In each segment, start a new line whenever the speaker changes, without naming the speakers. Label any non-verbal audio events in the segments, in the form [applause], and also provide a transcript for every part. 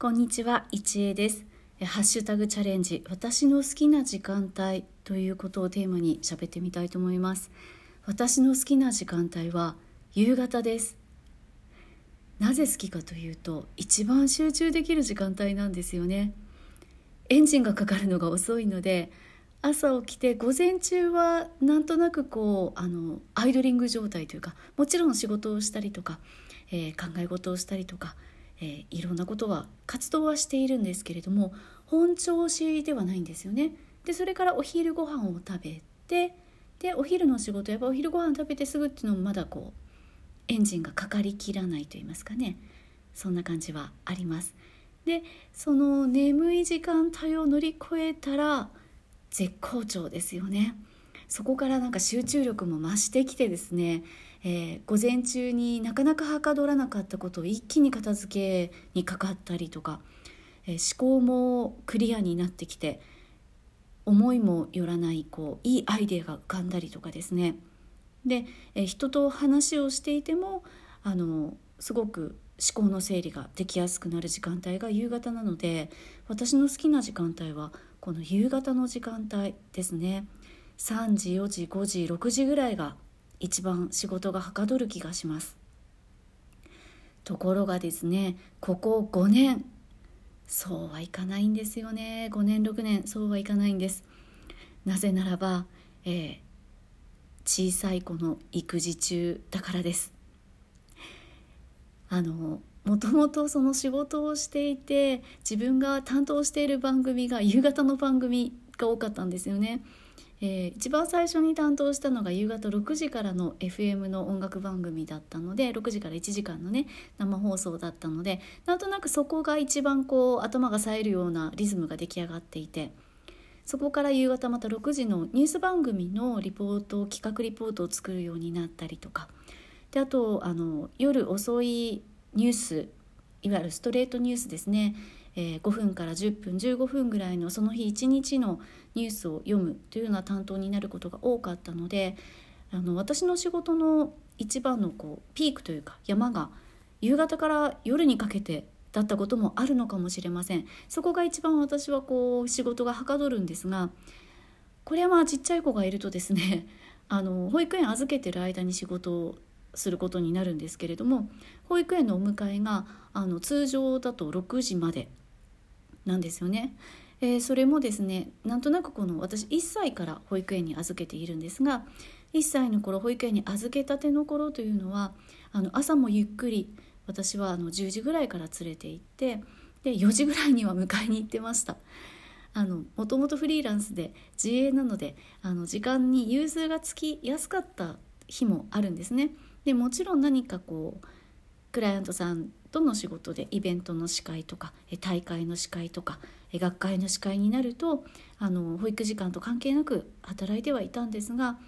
こんにちは、一恵です。ハッシュタグチャレンジ、私の好きな時間帯ということをテーマに喋ってみたいと思います。私の好きな時間帯は夕方です。なぜ好きかというと、一番集中できる時間帯なんですよね。エンジンがかかるのが遅いので、朝起きて午前中はなんとなくこうあのアイドリング状態というかもちろん仕事をしたりとか、えー、考え事をしたりとかえー、いろんなことは活動はしているんですけれども本調子ではないんですよね。でそれからお昼ご飯を食べてでお昼の仕事やっぱお昼ご飯食べてすぐっていうのもまだこうエンジンがかかりきらないと言いますかねそんな感じはあります。でその眠い時間帯を乗り越えたら絶好調ですよね。そこからなんか集中力も増してきてですねえー、午前中になかなかはかどらなかったことを一気に片付けにかかったりとか、えー、思考もクリアになってきて思いもよらないこういいアイデアが浮かんだりとかですね。で、えー、人と話をしていてもあのすごく思考の整理ができやすくなる時間帯が夕方なので私の好きな時間帯はこの夕方の時間帯ですね。3時4時5時6時ぐらいが一番仕事がはかどる気がします。ところがですねここ5年そうはいかないんですよね。5年6年そうはいかないんです。なぜならば、えー、小さい子の育児中だからです。あのもともとその仕事をしていて自分が担当している番組が夕方の番組が多かったんですよね。えー、一番最初に担当したのが夕方6時からの FM の音楽番組だったので6時から1時間のね生放送だったのでなんとなくそこが一番こう頭が冴えるようなリズムが出来上がっていてそこから夕方また6時のニュース番組のリポート企画リポートを作るようになったりとかであとあの夜遅いニュースいわゆるストレートニュースですね。えー、5分から10分15分ぐらいのその日一日のニュースを読むというような担当になることが多かったのであの私の仕事の一番のこうピークというか山が夕方から夜にかけてだったこともあるのかもしれません。そこが一番私はこう仕事がはかどるんですがこれはまあちっちゃい子がいるとですね [laughs] あの保育園預けてる間に仕事をすることになるんですけれども保育園のお迎えがあの通常だと6時までなんですよね。えー、それもですねなんとなくこの私1歳から保育園に預けているんですが1歳の頃保育園に預けたての頃というのはあの朝もゆっくり私はあの10時ぐらいから連れて行ってで4時ぐらいには迎えに行ってました。もともとフリーランスで自営なのであの時間に融通がつきやすかった日もあるんですね。でもちろん何かこうクライアントさんとの仕事でイベントの司会とか大会の司会とか学会の司会になるとあの保育時間と関係なく働いてはいたんですが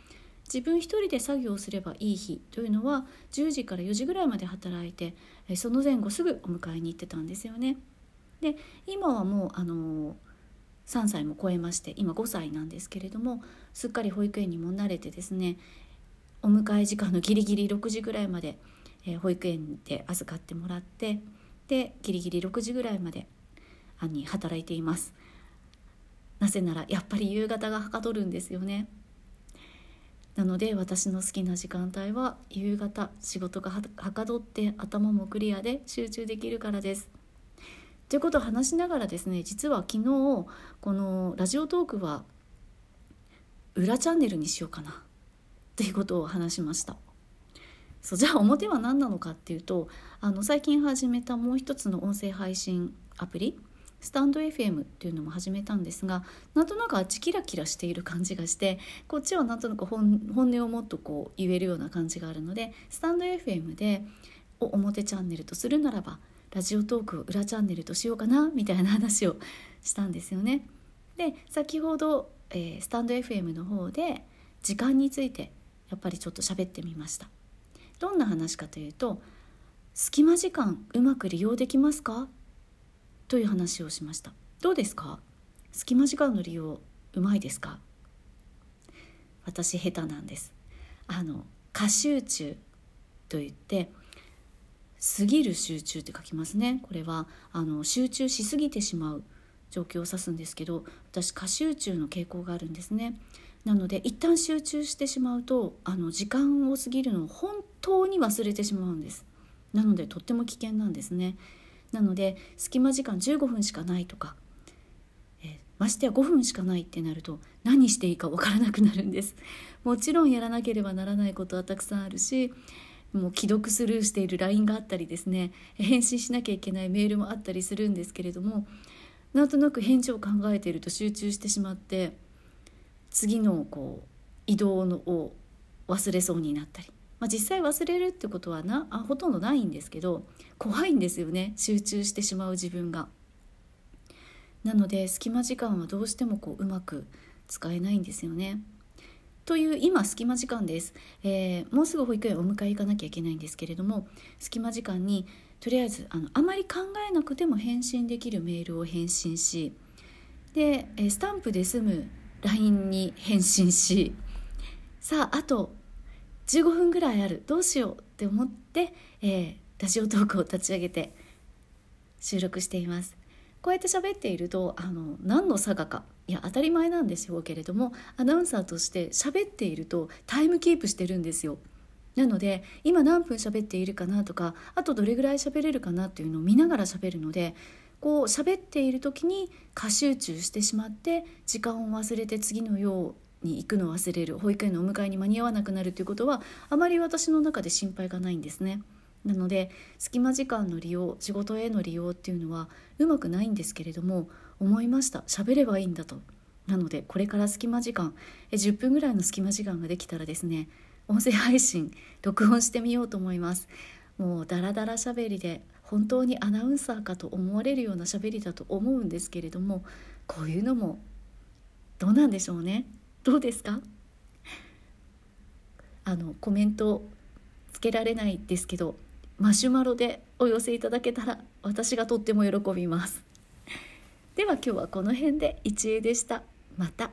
自分一人で作業すればいい日というのは10時から4時ぐらいまで働いてその前後すぐお迎えに行ってたんですよね。で今はもうあの3歳も超えまして今5歳なんですけれどもすっかり保育園にも慣れてですねお迎え時間のギリギリ6時ぐらいまでえー、保育園で預かってもらってでギリギリ6時ぐらいまでに働いています。なぜならやっぱり夕方がはかどるんですよね。なので私の好きな時間帯は夕方仕事がはかどって頭もクリアで集中できるからです。ということを話しながらですね実は昨日このラジオトークは裏チャンネルにしようかなということを話しました。そうじゃあ表は何なのかっていうとあの最近始めたもう一つの音声配信アプリスタンド FM っていうのも始めたんですがなんとなくあっちキラキラしている感じがしてこっちはなんとなく本音をもっとこう言えるような感じがあるのでスタンド FM でを表チャンネルとするならばラジオトークを裏チャンネルとしようかなみたいな話をしたんですよね。で先ほど、えー、スタンド FM の方で時間についてやっぱりちょっと喋ってみました。どんな話かというと隙間時間うまく利用できますか？という話をしました。どうですか？隙間時間の利用うまいですか？私下手なんです。あの過集中といって過ぎる集中って書きますね。これはあの集中しすぎてしまう状況を指すんですけど私過集中の傾向があるんですね。なので一旦集中してしまうとあの時間を過ぎるのを本当に忘れてしまうんです。なのでとっても危険なんですね。なので隙間時間15分しかないとか、えー、ましてや5分しかないってなると何していいかわからなくなるんです。[laughs] もちろんやらなければならないことはたくさんあるしもう既読スルーしている LINE があったりですね返信しなきゃいけないメールもあったりするんですけれどもなんとなく返事を考えていると集中してしまって次のこう移動のを忘れそうになったり、まあ、実際忘れるってことはなあほとんどないんですけど怖いんですよね集中してしまう自分が。なので隙間時間はどうしてもこううまく使えないんですよね。という今隙間時間です、えー、もうすぐ保育園お迎え行かなきゃいけないんですけれども隙間時間にとりあえずあのあまり考えなくても返信できるメールを返信しでえスタンプで済む LINE に返信しさああと15分ぐらいある。どうしようって思って、えー、ラジオトークを立ち上げて収録しています。こうやって喋っているとあの何の差がかいや当たり前なんでしょうけれどもアナウンサーとして喋っているとタイムキープしてるんですよ。なので今何分喋っているかなとかあとどれぐらい喋れるかなっていうのを見ながら喋るのでこう喋っている時に過集中してしまって時間を忘れて次のように行くのを忘れる保育園のお迎えに間に合わなくなるということはあまり私の中で心配がないんですね。なので隙間時間の利用仕事への利用っていうのはうまくないんですけれども思いました。喋ればいいんだと。なのでこれから隙間時間え10分ぐらいの隙間時間ができたらですね音声配信録音してみようと思います。もうダラダラ喋りで本当にアナウンサーかと思われるような喋りだと思うんですけれどもこういうのもどうなんでしょうね？どうですか？あのコメントつけられないですけどマシュマロでお寄せいただけたら私がとっても喜びます。では今日はこの辺で一恵でした。また。